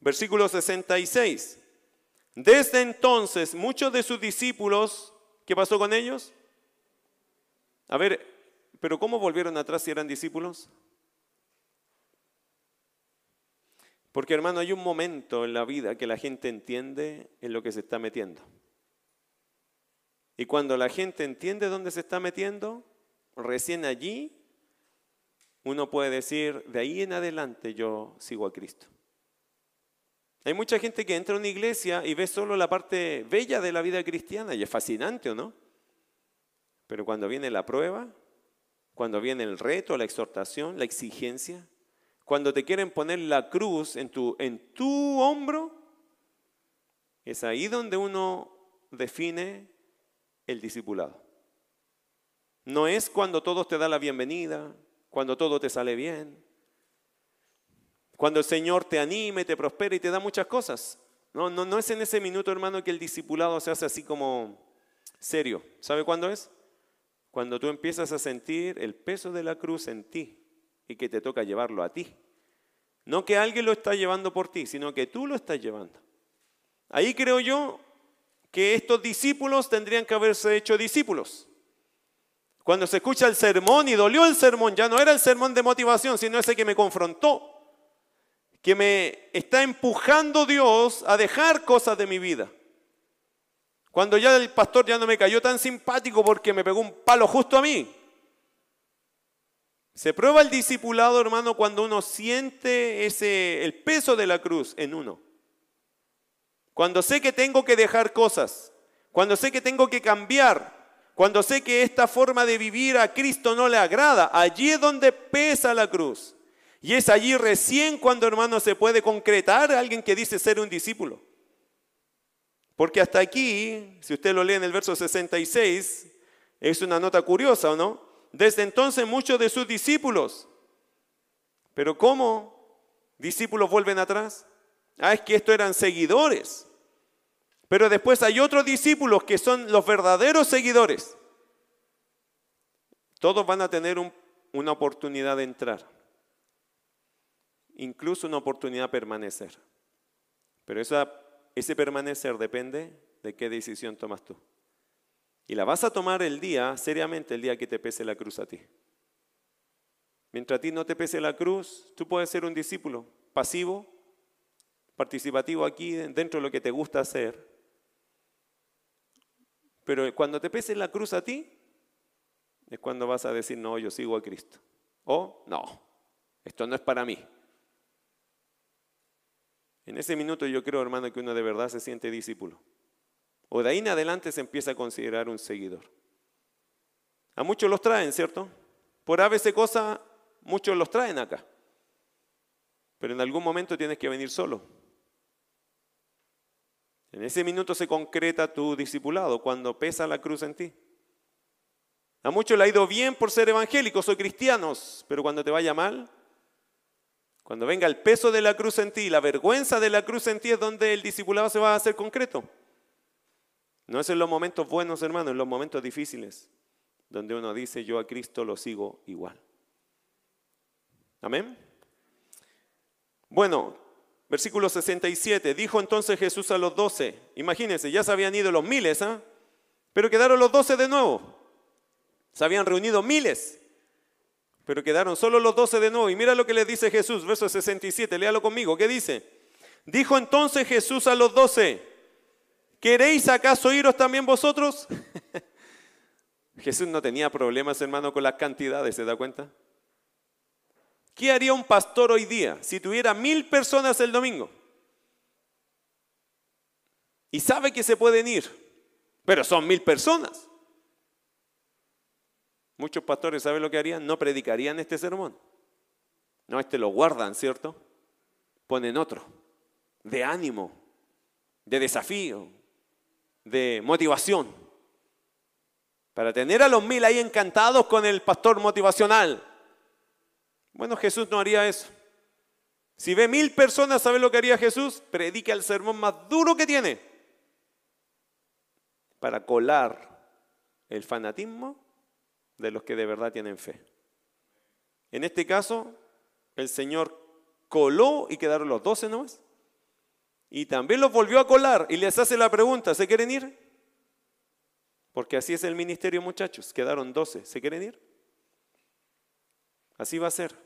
Versículo 66. Desde entonces muchos de sus discípulos, ¿qué pasó con ellos? A ver, pero ¿cómo volvieron atrás si eran discípulos? Porque hermano, hay un momento en la vida que la gente entiende en lo que se está metiendo. Y cuando la gente entiende dónde se está metiendo, recién allí uno puede decir, de ahí en adelante yo sigo a Cristo. Hay mucha gente que entra a una iglesia y ve solo la parte bella de la vida cristiana y es fascinante, ¿o no? Pero cuando viene la prueba, cuando viene el reto, la exhortación, la exigencia, cuando te quieren poner la cruz en tu, en tu hombro, es ahí donde uno define el discipulado. No es cuando todos te da la bienvenida, cuando todo te sale bien, cuando el Señor te anime, te prospera y te da muchas cosas. No, no, no es en ese minuto, hermano, que el discipulado se hace así como serio. ¿Sabe cuándo es? Cuando tú empiezas a sentir el peso de la cruz en ti y que te toca llevarlo a ti. No que alguien lo está llevando por ti, sino que tú lo estás llevando. Ahí creo yo que estos discípulos tendrían que haberse hecho discípulos. Cuando se escucha el sermón y dolió el sermón, ya no era el sermón de motivación, sino ese que me confrontó, que me está empujando Dios a dejar cosas de mi vida. Cuando ya el pastor ya no me cayó tan simpático porque me pegó un palo justo a mí. Se prueba el discipulado, hermano, cuando uno siente ese, el peso de la cruz en uno. Cuando sé que tengo que dejar cosas, cuando sé que tengo que cambiar, cuando sé que esta forma de vivir a Cristo no le agrada, allí es donde pesa la cruz. Y es allí recién cuando, hermano, se puede concretar alguien que dice ser un discípulo. Porque hasta aquí, si usted lo lee en el verso 66, es una nota curiosa, ¿o no? Desde entonces muchos de sus discípulos, pero ¿cómo discípulos vuelven atrás? Ah, es que estos eran seguidores. Pero después hay otros discípulos que son los verdaderos seguidores. Todos van a tener una oportunidad de entrar, incluso una oportunidad de permanecer. Pero ese permanecer depende de qué decisión tomas tú. Y la vas a tomar el día, seriamente, el día que te pese la cruz a ti. Mientras a ti no te pese la cruz, tú puedes ser un discípulo pasivo, participativo aquí dentro de lo que te gusta hacer. Pero cuando te pese la cruz a ti, es cuando vas a decir, no, yo sigo a Cristo. O, no, esto no es para mí. En ese minuto yo creo, hermano, que uno de verdad se siente discípulo. O de ahí en adelante se empieza a considerar un seguidor. A muchos los traen, ¿cierto? Por ABC cosa, muchos los traen acá. Pero en algún momento tienes que venir solo. En ese minuto se concreta tu discipulado, cuando pesa la cruz en ti. A muchos le ha ido bien por ser evangélicos o cristianos, pero cuando te vaya mal, cuando venga el peso de la cruz en ti, la vergüenza de la cruz en ti es donde el discipulado se va a hacer concreto. No es en los momentos buenos, hermano, en los momentos difíciles, donde uno dice, yo a Cristo lo sigo igual. Amén. Bueno, versículo 67, dijo entonces Jesús a los doce, imagínense, ya se habían ido los miles, ¿ah? pero quedaron los doce de nuevo. Se habían reunido miles, pero quedaron solo los doce de nuevo. Y mira lo que le dice Jesús, verso 67, léalo conmigo, ¿qué dice? Dijo entonces Jesús a los doce, ¿queréis acaso iros también vosotros? Jesús no tenía problemas, hermano, con las cantidades, ¿se da cuenta? ¿Qué haría un pastor hoy día si tuviera mil personas el domingo? Y sabe que se pueden ir, pero son mil personas. Muchos pastores, ¿saben lo que harían? No predicarían este sermón. No, este lo guardan, ¿cierto? Ponen otro, de ánimo, de desafío, de motivación. Para tener a los mil ahí encantados con el pastor motivacional. Bueno, Jesús no haría eso. Si ve mil personas, ¿sabe lo que haría Jesús? Predica el sermón más duro que tiene. Para colar el fanatismo de los que de verdad tienen fe. En este caso, el Señor coló y quedaron los doce nomás. Y también los volvió a colar y les hace la pregunta, ¿se quieren ir? Porque así es el ministerio, muchachos. Quedaron doce, ¿se quieren ir? Así va a ser.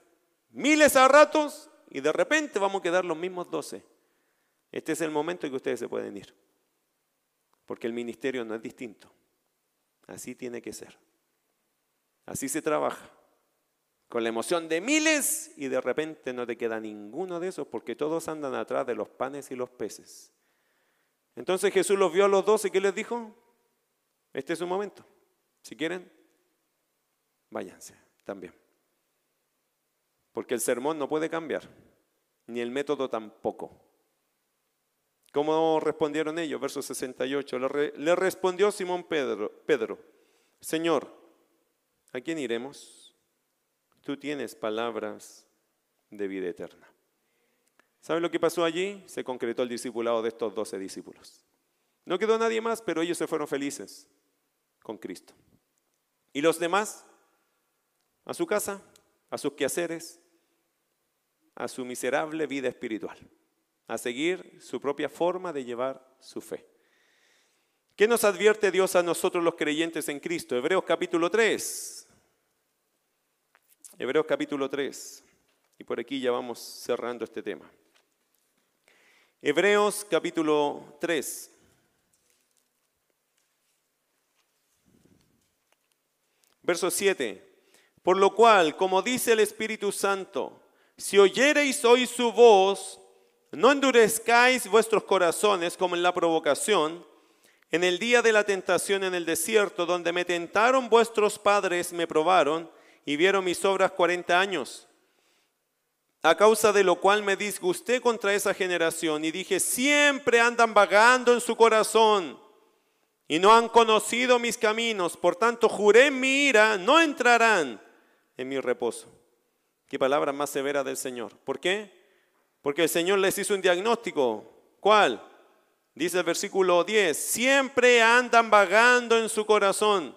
Miles a ratos y de repente vamos a quedar los mismos doce. Este es el momento en que ustedes se pueden ir. Porque el ministerio no es distinto. Así tiene que ser. Así se trabaja. Con la emoción de miles y de repente no te queda ninguno de esos porque todos andan atrás de los panes y los peces. Entonces Jesús los vio a los dos y ¿qué les dijo? Este es su momento. Si quieren, váyanse también. Porque el sermón no puede cambiar, ni el método tampoco. ¿Cómo respondieron ellos? Verso 68. Le, respondió Simón Pedro, Pedro, Señor, ¿A quién iremos? Tú tienes palabras de vida eterna. ¿Saben lo que pasó allí? Se concretó el discipulado de estos doce discípulos. No quedó nadie más, pero ellos se fueron felices con Cristo. ¿Y los demás? A su casa, a sus quehaceres, a su miserable vida espiritual, a seguir su propia forma de llevar su fe. ¿Qué nos advierte Dios a nosotros los creyentes en Cristo? Hebreos capítulo 3, Hebreos capítulo 3. Y por aquí ya vamos cerrando este tema. Hebreos capítulo 3. Verso 7. Por lo cual, como dice el Espíritu Santo, si oyereis hoy su voz, no endurezcáis vuestros corazones como en la provocación, en el día de la tentación en el desierto, donde me tentaron vuestros padres, me probaron y vieron mis obras cuarenta años. A causa de lo cual me disgusté contra esa generación y dije, siempre andan vagando en su corazón y no han conocido mis caminos. Por tanto, juré en mi ira, no entrarán en mi reposo. Qué palabra más severa del Señor. ¿Por qué? Porque el Señor les hizo un diagnóstico. ¿Cuál? Dice el versículo 10, siempre andan vagando en su corazón.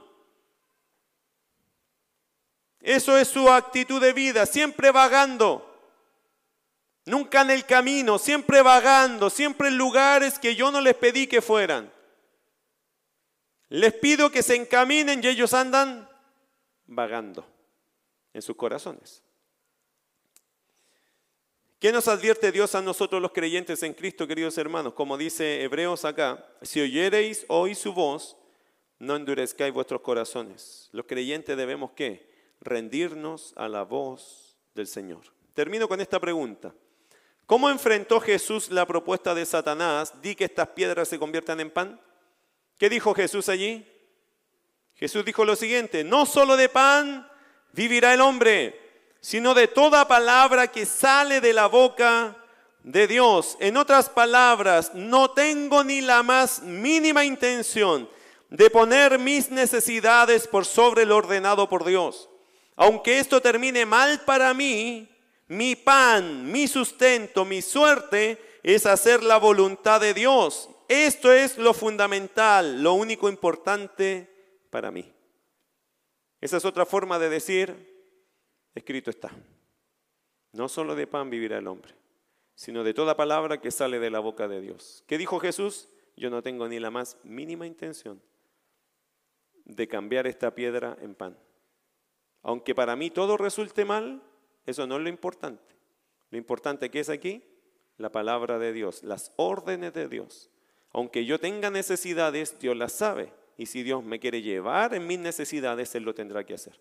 Eso es su actitud de vida, siempre vagando. Nunca en el camino, siempre vagando, siempre en lugares que yo no les pedí que fueran. Les pido que se encaminen y ellos andan vagando en sus corazones. ¿Qué nos advierte Dios a nosotros los creyentes en Cristo, queridos hermanos? Como dice Hebreos acá, si oyereis hoy su voz, no endurezcáis vuestros corazones. Los creyentes debemos qué? Rendirnos a la voz del Señor. Termino con esta pregunta. ¿Cómo enfrentó Jesús la propuesta de Satanás? Di que estas piedras se conviertan en pan. ¿Qué dijo Jesús allí? Jesús dijo lo siguiente, no solo de pan vivirá el hombre, sino de toda palabra que sale de la boca de Dios. En otras palabras, no tengo ni la más mínima intención de poner mis necesidades por sobre lo ordenado por Dios. Aunque esto termine mal para mí, mi pan, mi sustento, mi suerte es hacer la voluntad de Dios. Esto es lo fundamental, lo único importante para mí. Esa es otra forma de decir, escrito está. No solo de pan vivirá el hombre, sino de toda palabra que sale de la boca de Dios. ¿Qué dijo Jesús? Yo no tengo ni la más mínima intención de cambiar esta piedra en pan. Aunque para mí todo resulte mal, eso no es lo importante. Lo importante que es aquí, la palabra de Dios, las órdenes de Dios. Aunque yo tenga necesidades, Dios las sabe. Y si Dios me quiere llevar en mis necesidades, Él lo tendrá que hacer.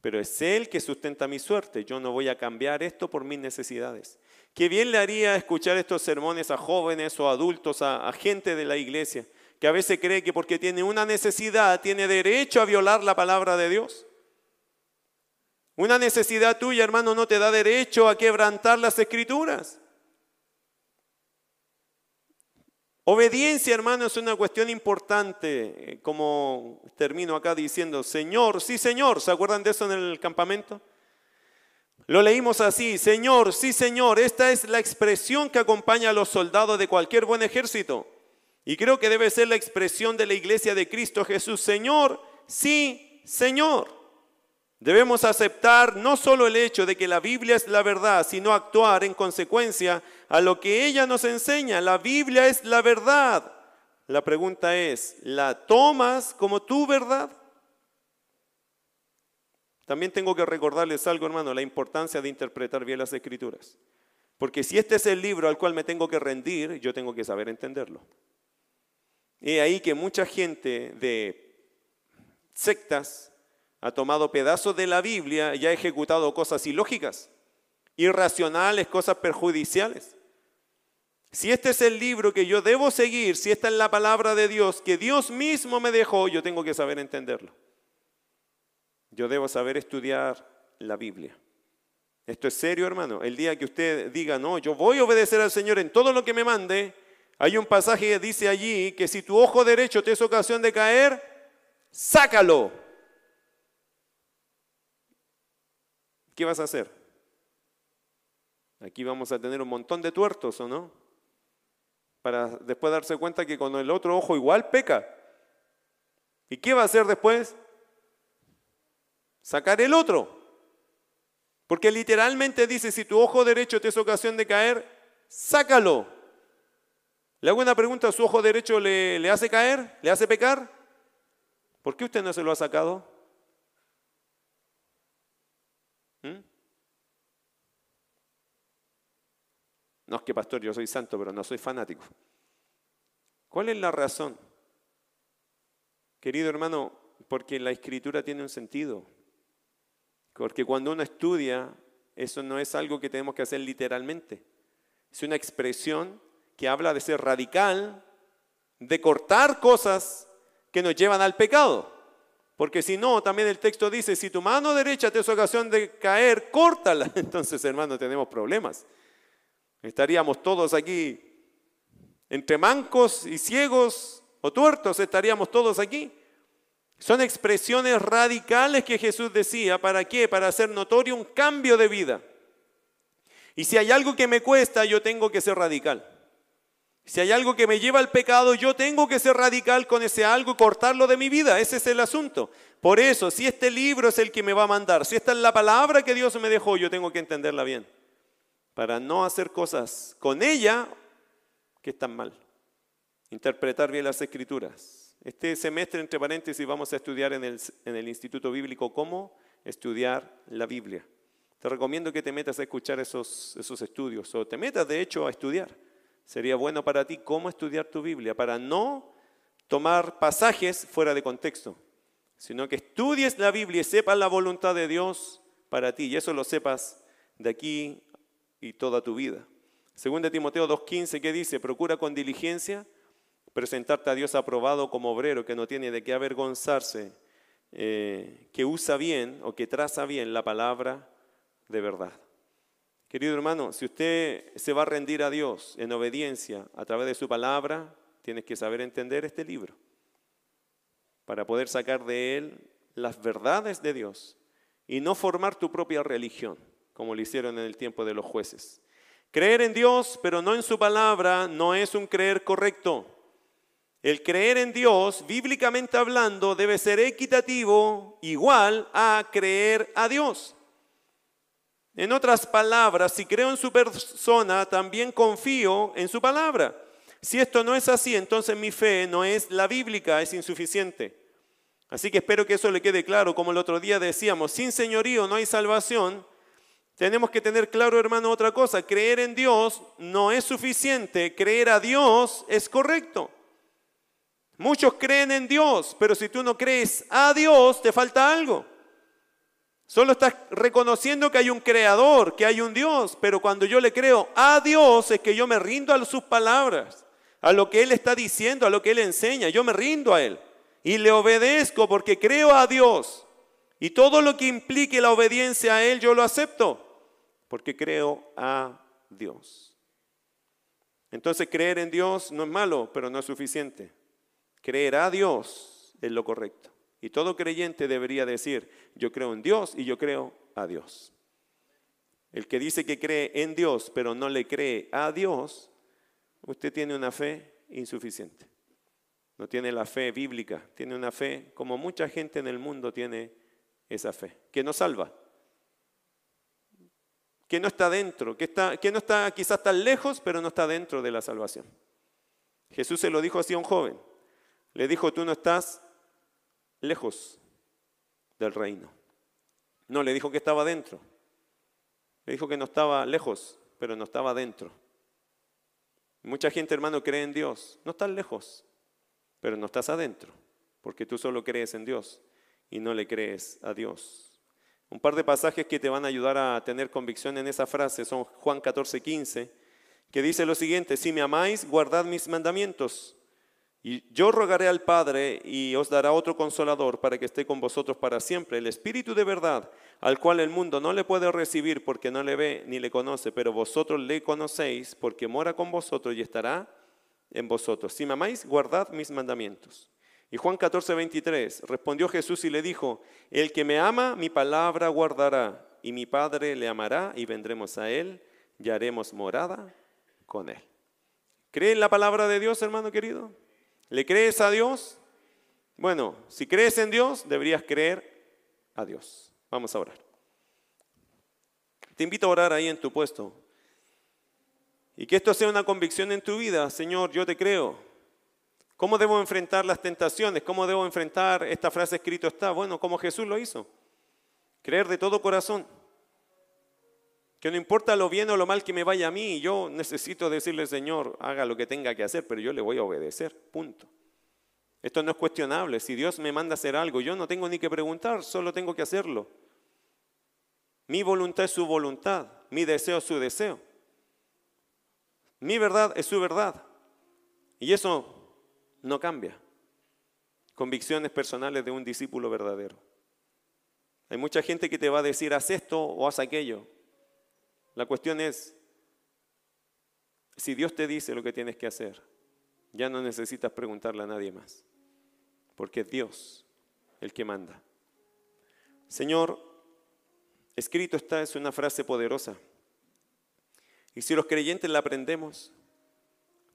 Pero es Él que sustenta mi suerte. Yo no voy a cambiar esto por mis necesidades. Qué bien le haría escuchar estos sermones a jóvenes o adultos, a, a gente de la iglesia, que a veces cree que porque tiene una necesidad tiene derecho a violar la palabra de Dios. Una necesidad tuya, hermano, no te da derecho a quebrantar las escrituras. Obediencia, hermano, es una cuestión importante, eh, como termino acá diciendo, Señor, sí, Señor, ¿se acuerdan de eso en el campamento? Lo leímos así, Señor, sí, Señor, esta es la expresión que acompaña a los soldados de cualquier buen ejército. Y creo que debe ser la expresión de la iglesia de Cristo Jesús, Señor, sí, Señor. Debemos aceptar no solo el hecho de que la Biblia es la verdad, sino actuar en consecuencia a lo que ella nos enseña. La Biblia es la verdad. La pregunta es, ¿la tomas como tu verdad? También tengo que recordarles algo, hermano, la importancia de interpretar bien las escrituras. Porque si este es el libro al cual me tengo que rendir, yo tengo que saber entenderlo. Y ahí que mucha gente de sectas, ha tomado pedazos de la Biblia y ha ejecutado cosas ilógicas, irracionales, cosas perjudiciales. Si este es el libro que yo debo seguir, si esta es la palabra de Dios que Dios mismo me dejó, yo tengo que saber entenderlo. Yo debo saber estudiar la Biblia. Esto es serio, hermano. El día que usted diga, no, yo voy a obedecer al Señor en todo lo que me mande, hay un pasaje que dice allí que si tu ojo derecho te es ocasión de caer, sácalo ¿qué vas a hacer? Aquí vamos a tener un montón de tuertos, ¿o no? Para después darse cuenta que con el otro ojo igual peca. ¿Y qué va a hacer después? Sacar el otro. Porque literalmente dice, si tu ojo derecho te es ocasión de caer, sácalo. Le hago una pregunta, ¿su ojo derecho le, le hace caer? ¿Le hace pecar? ¿Por qué usted no se lo ha sacado? No es que pastor, yo soy santo, pero no soy fanático. ¿Cuál es la razón? Querido hermano, porque la escritura tiene un sentido. Porque cuando uno estudia, eso no es algo que tenemos que hacer literalmente. Es una expresión que habla de ser radical, de cortar cosas que nos llevan al pecado. Porque si no, también el texto dice, si tu mano derecha te es ocasión de caer, córtala. Entonces, hermano, tenemos problemas. Estaríamos todos aquí, entre mancos y ciegos o tuertos, estaríamos todos aquí. Son expresiones radicales que Jesús decía. ¿Para qué? Para hacer notorio un cambio de vida. Y si hay algo que me cuesta, yo tengo que ser radical. Si hay algo que me lleva al pecado, yo tengo que ser radical con ese algo y cortarlo de mi vida. Ese es el asunto. Por eso, si este libro es el que me va a mandar, si esta es la palabra que Dios me dejó, yo tengo que entenderla bien. Para no hacer cosas con ella que están mal. Interpretar bien las escrituras. Este semestre, entre paréntesis, vamos a estudiar en el, en el Instituto Bíblico cómo estudiar la Biblia. Te recomiendo que te metas a escuchar esos, esos estudios o te metas, de hecho, a estudiar sería bueno para ti cómo estudiar tu Biblia, para no tomar pasajes fuera de contexto, sino que estudies la Biblia y sepas la voluntad de Dios para ti, y eso lo sepas de aquí y toda tu vida. Según de Timoteo 2.15, ¿qué dice? Procura con diligencia presentarte a Dios aprobado como obrero que no tiene de qué avergonzarse, eh, que usa bien o que traza bien la palabra de verdad. Querido hermano, si usted se va a rendir a Dios en obediencia a través de su palabra, tienes que saber entender este libro para poder sacar de él las verdades de Dios y no formar tu propia religión, como lo hicieron en el tiempo de los jueces. Creer en Dios, pero no en su palabra, no es un creer correcto. El creer en Dios, bíblicamente hablando, debe ser equitativo, igual a creer a Dios. En otras palabras, si creo en su persona, también confío en su palabra. Si esto no es así, entonces mi fe no es la bíblica, es insuficiente. Así que espero que eso le quede claro. Como el otro día decíamos, sin señorío no hay salvación. Tenemos que tener claro, hermano, otra cosa. Creer en Dios no es suficiente. Creer a Dios es correcto. Muchos creen en Dios, pero si tú no crees a Dios, te falta algo. Solo estás reconociendo que hay un creador, que hay un Dios, pero cuando yo le creo a Dios es que yo me rindo a sus palabras, a lo que Él está diciendo, a lo que Él enseña, yo me rindo a Él y le obedezco porque creo a Dios. Y todo lo que implique la obediencia a Él yo lo acepto porque creo a Dios. Entonces creer en Dios no es malo, pero no es suficiente. Creer a Dios es lo correcto. Y todo creyente debería decir, yo creo en Dios y yo creo a Dios. El que dice que cree en Dios pero no le cree a Dios, usted tiene una fe insuficiente. No tiene la fe bíblica, tiene una fe como mucha gente en el mundo tiene esa fe, que no salva, que no está dentro, que, está, que no está quizás tan lejos, pero no está dentro de la salvación. Jesús se lo dijo así a un joven. Le dijo, tú no estás lejos del reino. No, le dijo que estaba dentro. Le dijo que no estaba lejos, pero no estaba dentro. Mucha gente, hermano, cree en Dios. No estás lejos, pero no estás adentro, porque tú solo crees en Dios y no le crees a Dios. Un par de pasajes que te van a ayudar a tener convicción en esa frase son Juan 14, 15, que dice lo siguiente, si me amáis, guardad mis mandamientos. Y yo rogaré al Padre y os dará otro consolador para que esté con vosotros para siempre, el Espíritu de verdad, al cual el mundo no le puede recibir porque no le ve ni le conoce, pero vosotros le conocéis porque mora con vosotros y estará en vosotros. Si me amáis, guardad mis mandamientos. Y Juan 14, 23, respondió Jesús y le dijo, el que me ama, mi palabra guardará, y mi Padre le amará, y vendremos a él, y haremos morada con él. ¿Cree en la palabra de Dios, hermano querido? ¿Le crees a Dios? Bueno, si crees en Dios, deberías creer a Dios. Vamos a orar. Te invito a orar ahí en tu puesto. Y que esto sea una convicción en tu vida. Señor, yo te creo. ¿Cómo debo enfrentar las tentaciones? ¿Cómo debo enfrentar esta frase escrito está? Bueno, como Jesús lo hizo. Creer de todo corazón. Que no importa lo bien o lo mal que me vaya a mí, yo necesito decirle, Señor, haga lo que tenga que hacer, pero yo le voy a obedecer. Punto. Esto no es cuestionable. Si Dios me manda a hacer algo, yo no tengo ni que preguntar, solo tengo que hacerlo. Mi voluntad es su voluntad, mi deseo es su deseo. Mi verdad es su verdad. Y eso no cambia. Convicciones personales de un discípulo verdadero. Hay mucha gente que te va a decir, haz esto o haz aquello. La cuestión es, si Dios te dice lo que tienes que hacer, ya no necesitas preguntarle a nadie más, porque es Dios el que manda. Señor, escrito está, es una frase poderosa. Y si los creyentes la aprendemos,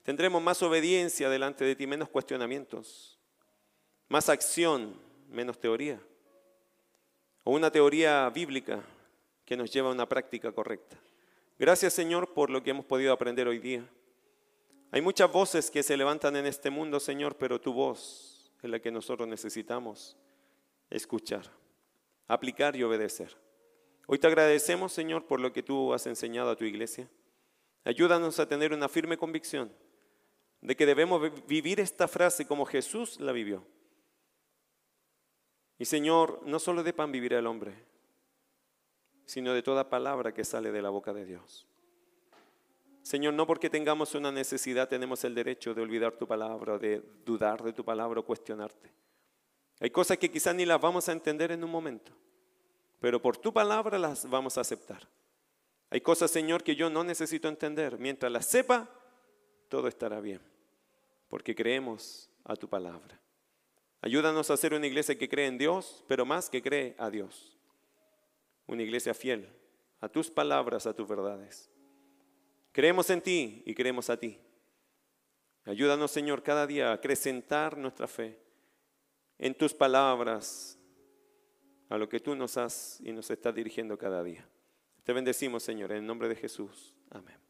Tendremos más obediencia delante de ti, menos cuestionamientos, más acción, menos teoría, o una teoría bíblica que nos lleva a una práctica correcta. Gracias Señor por lo que hemos podido aprender hoy día. Hay muchas voces que se levantan en este mundo, Señor, pero tu voz es la que nosotros necesitamos escuchar, aplicar y obedecer. Hoy te agradecemos, Señor, por lo que tú has enseñado a tu iglesia. Ayúdanos a tener una firme convicción de que debemos vivir esta frase como Jesús la vivió. Y Señor, no solo de pan vivirá el hombre, sino de toda palabra que sale de la boca de Dios. Señor, no porque tengamos una necesidad tenemos el derecho de olvidar tu palabra, de dudar de tu palabra o cuestionarte. Hay cosas que quizás ni las vamos a entender en un momento, pero por tu palabra las vamos a aceptar. Hay cosas, Señor, que yo no necesito entender. Mientras las sepa, todo estará bien porque creemos a tu palabra. Ayúdanos a ser una iglesia que cree en Dios, pero más que cree a Dios. Una iglesia fiel a tus palabras, a tus verdades. Creemos en ti y creemos a ti. Ayúdanos, Señor, cada día a acrecentar nuestra fe en tus palabras, a lo que tú nos has y nos estás dirigiendo cada día. Te bendecimos, Señor, en el nombre de Jesús. Amén.